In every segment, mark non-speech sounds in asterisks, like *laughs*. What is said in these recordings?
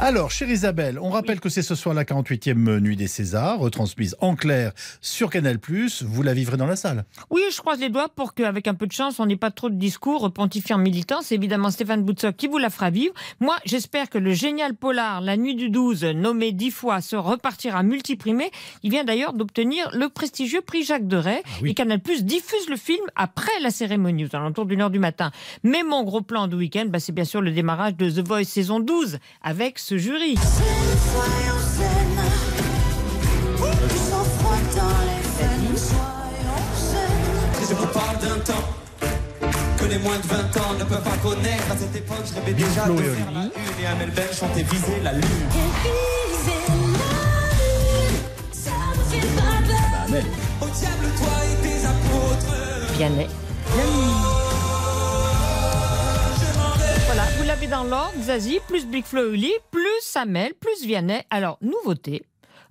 Alors, chère Isabelle, on rappelle que c'est ce soir la 48e nuit des Césars, retransmise en clair sur Canal+. Vous la vivrez dans la salle. Oui, je croise les doigts pour qu'avec un peu de chance, on n'ait pas trop de discours pontifiants militants. C'est évidemment Stéphane Boutsock qui vous la fera vivre. Moi, j'espère que le génial polar La Nuit du 12, nommé dix fois, se repartira multiprimé. Il vient d'ailleurs d'obtenir le prestigieux prix Jacques Deray. oui. Et Canal+, diffuse le film après la cérémonie, aux alentours d'une heure du matin. Mais mon gros plan de week-end, bah, c'est bien sûr le démarrage de The Voice saison 12, avec ce jury. Je vous parle d'un temps que les moins de 20 ans ne peuvent pas connaître. À cette époque, je rêvais déjà de et faire la une et Amel Ben chantait viser la lune. Au diable, toi et tes apôtres. Vianney. L'avez dans l'ordre, Zazie, plus Big Flo Oli, plus Samel, plus Vianney. Alors, nouveauté.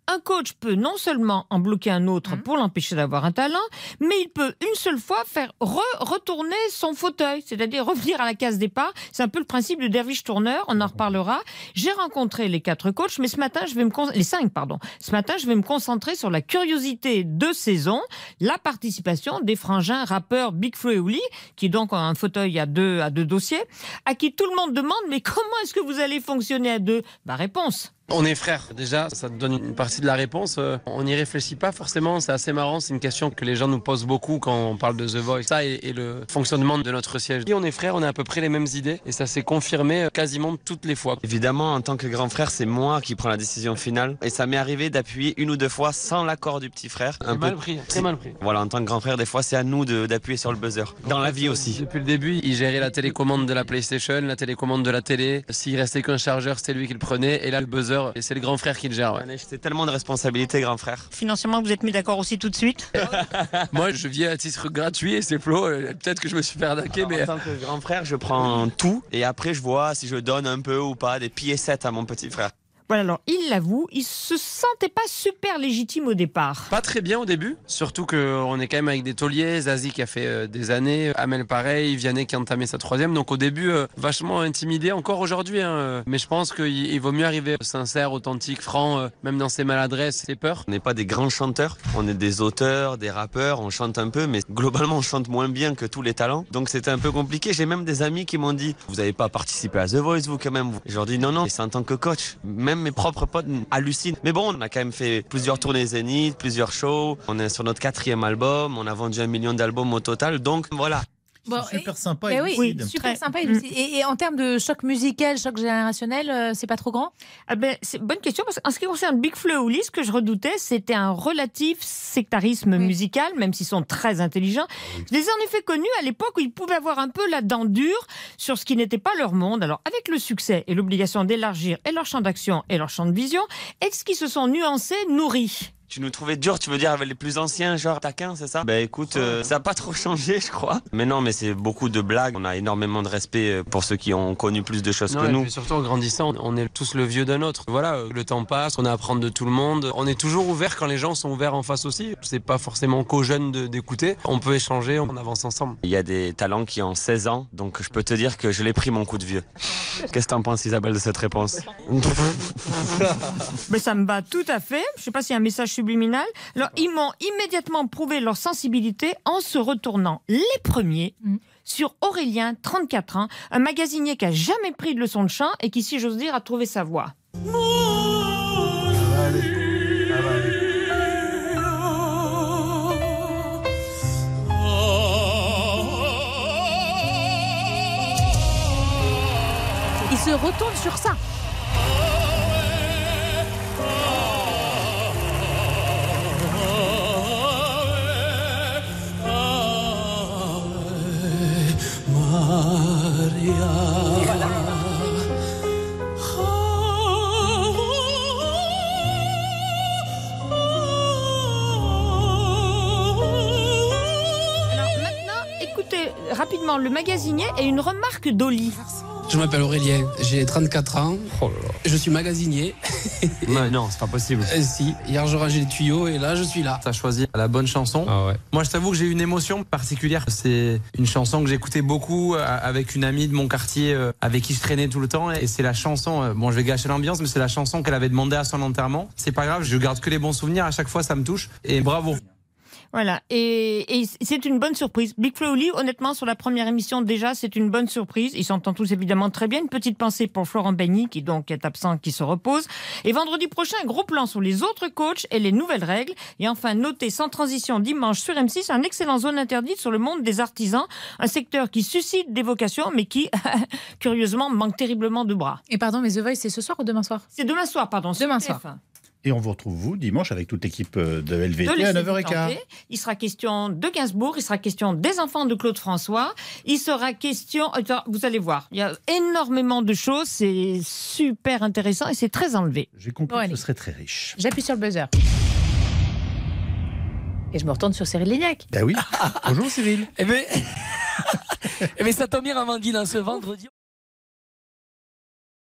Un coach peut non seulement en bloquer un autre pour l'empêcher d'avoir un talent, mais il peut une seule fois faire re- retourner son fauteuil, c'est-à-dire revenir à la case départ. C'est un peu le principe de Derviche Tourneur, on en reparlera. J'ai rencontré les quatre coachs, mais ce matin, je vais me les cinq, pardon. Ce matin, je vais me concentrer sur la curiosité de saison, la participation des frangins rappeurs Big Flo et Oli, qui donc ont un fauteuil à deux, à deux dossiers, à qui tout le monde demande, mais *laughs* comment est-ce que vous allez fonctionner à deux? Bah, réponse. On est frères, déjà, ça te donne une partie de la réponse. Euh, On n'y réfléchit pas forcément, c'est assez marrant, c'est une question que les gens nous posent beaucoup quand on parle de The Voice. Ça et, et le fonctionnement de notre siège. Et on est frères, on a à peu près les mêmes idées et ça s'est confirmé euh, quasiment toutes les fois. Évidemment, en tant que grand frère, c'est moi qui prends la décision finale. Et ça m'est arrivé d'appuyer une ou deux fois sans l'accord du petit frère. C'est mal pris, très mal pris. Voilà, en tant que grand frère, des fois, c'est à nous d'appuyer sur le buzzer. Dans la vie aussi. Depuis le début, il gérait la télécommande de la PlayStation, la télécommande de la télé. S'il restait qu'un chargeur, c'était lui qui le prenait. Et là, le buzzer, et c'est le grand frère qui le gère. ouais. C'est tellement de responsabilités, grand frère. Financièrement, vous êtes mis d'accord aussi tout de suite *laughs* Moi, je viens à titre gratuit et c'est Flo. euh, Peut-être que je me suis fait arnaquer, mais. En tant que grand frère, je prends tout et après, je vois si je donne un peu ou pas des piécettes à mon petit frère. Voilà, alors il l'avoue, il se sentait pas super légitime au départ. Pas très bien au début, surtout qu'on est quand même avec des tauliers, Zazie qui a fait euh, des années, Amel pareil, Vianney qui a entamé sa troisième, donc au début euh, vachement intimidé encore aujourd'hui, hein, euh, mais je pense qu'il il vaut mieux arriver sincère, authentique, franc, euh, même dans ses maladresses, ses peurs. On n'est pas des grands chanteurs, on est des auteurs, des rappeurs, on chante un peu, mais globalement on chante moins bien que tous les talents. Donc c'était un peu compliqué. J'ai même des amis qui m'ont dit Vous n'avez pas participé à The Voice, vous quand même Je leur dis Non, non, c'est en tant que coach. Même mes propres potes hallucinent. Mais bon, on a quand même fait plusieurs tournées zénith, plusieurs shows. On est sur notre quatrième album, on a vendu un million d'albums au total. Donc voilà. Bon, Super sympa et oui, lucide. super Très. sympa. et Mm. lucide. Et, et en termes de choc musical, choc générationnel, euh, c'est pas trop grand? Ah ben, c'est une bonne question parce qu'en ce qui concerne Big Flo et Oli, ce que je redoutais, c'était un relatif sectarisme Oui. musical, même s'ils sont très intelligents. Je les ai en effet connus à l'époque où ils pouvaient avoir un peu la dent dure sur ce qui n'était pas leur monde. Alors, avec le succès et l'obligation d'élargir et leur champ d'action et leur champ de vision, est-ce qu'ils se sont nuancés, nourris? Tu nous trouvais dur, tu veux dire, avec les plus anciens, genre taquin, c'est ça? Ben écoute, euh, ça n'a pas trop changé, je crois. Mais non, mais c'est beaucoup de blagues. On a énormément de respect euh, pour ceux qui ont connu plus de choses Non, que et nous. puis surtout en grandissant, on est tous le vieux d'un autre. Voilà, euh, le temps passe, on a à apprendre de tout le monde. On est toujours ouvert quand les gens sont ouverts en face aussi. C'est pas forcément qu'aux jeunes d'écouter. On peut échanger, on avance ensemble. Il y a des talents qui ont 16 ans, donc je peux te dire que je l'ai pris mon coup de vieux. Qu'est-ce que t'en penses, Isabelle, de cette réponse? *laughs* Mais ça me va tout à fait. Je sais pas s'il y a un message subliminal. Alors, ils m'ont immédiatement prouvé leur sensibilité en se retournant les premiers Mm. sur Aurélien, 34 ans, un magasinier qui a jamais pris de leçon de chant et qui, si j'ose dire, a trouvé sa voix. Il se retourne sur ça. Rapidement le magasinier et une remarque d'Oli. Je m'appelle Aurélien, j'ai 34 ans. Je suis magasinier. *laughs* Ouais, non, c'est pas possible. Euh, si, hier je rangeais les tuyaux et là je suis là. T'as choisi la bonne chanson. Ah ouais. Moi, je t'avoue que j'ai une émotion particulière. C'est une chanson que j'écoutais beaucoup euh, avec une amie de mon quartier euh, avec qui je traînais tout le temps. Et c'est la chanson, bon, je vais gâcher l'ambiance, mais c'est la chanson qu'elle avait demandé à son enterrement. C'est pas grave, je garde que les bons souvenirs. À chaque fois, ça me touche. Et bravo. Voilà, et, et c'est une bonne surprise. Big Flo Oli, honnêtement, sur la première émission, déjà, c'est une bonne surprise. Ils s'entendent tous évidemment très bien. Une petite pensée pour Florent Bagny, qui donc est absent, qui se repose. Et vendredi prochain, un gros plan sur les autres coachs et les nouvelles règles. Et enfin, notez sans transition dimanche sur M6 un excellent zone interdite sur le monde des artisans, un secteur qui suscite des vocations, mais qui, *laughs* curieusement, manque terriblement de bras. Et pardon, mais The Voice, c'est ce soir ou demain soir? C'est demain soir, pardon. Demain soir. TF1. Et on vous retrouve, vous, dimanche, avec toute l'équipe euh, de LVT de à laisser 9h15. tenter. Il sera question de Gainsbourg, il sera question des enfants de Claude François, il sera question, attends, vous allez voir, il y a énormément de choses, c'est super intéressant et c'est très enlevé. J'ai compris Bon, que allez. ce serait très riche. J'appuie sur le buzzer. Et je me retourne sur Cyril Lignac. Ben oui. *laughs* Bonjour Cyril. Eh bien, *laughs* eh ben, ça tombe bien, Amandine, ce vendredi.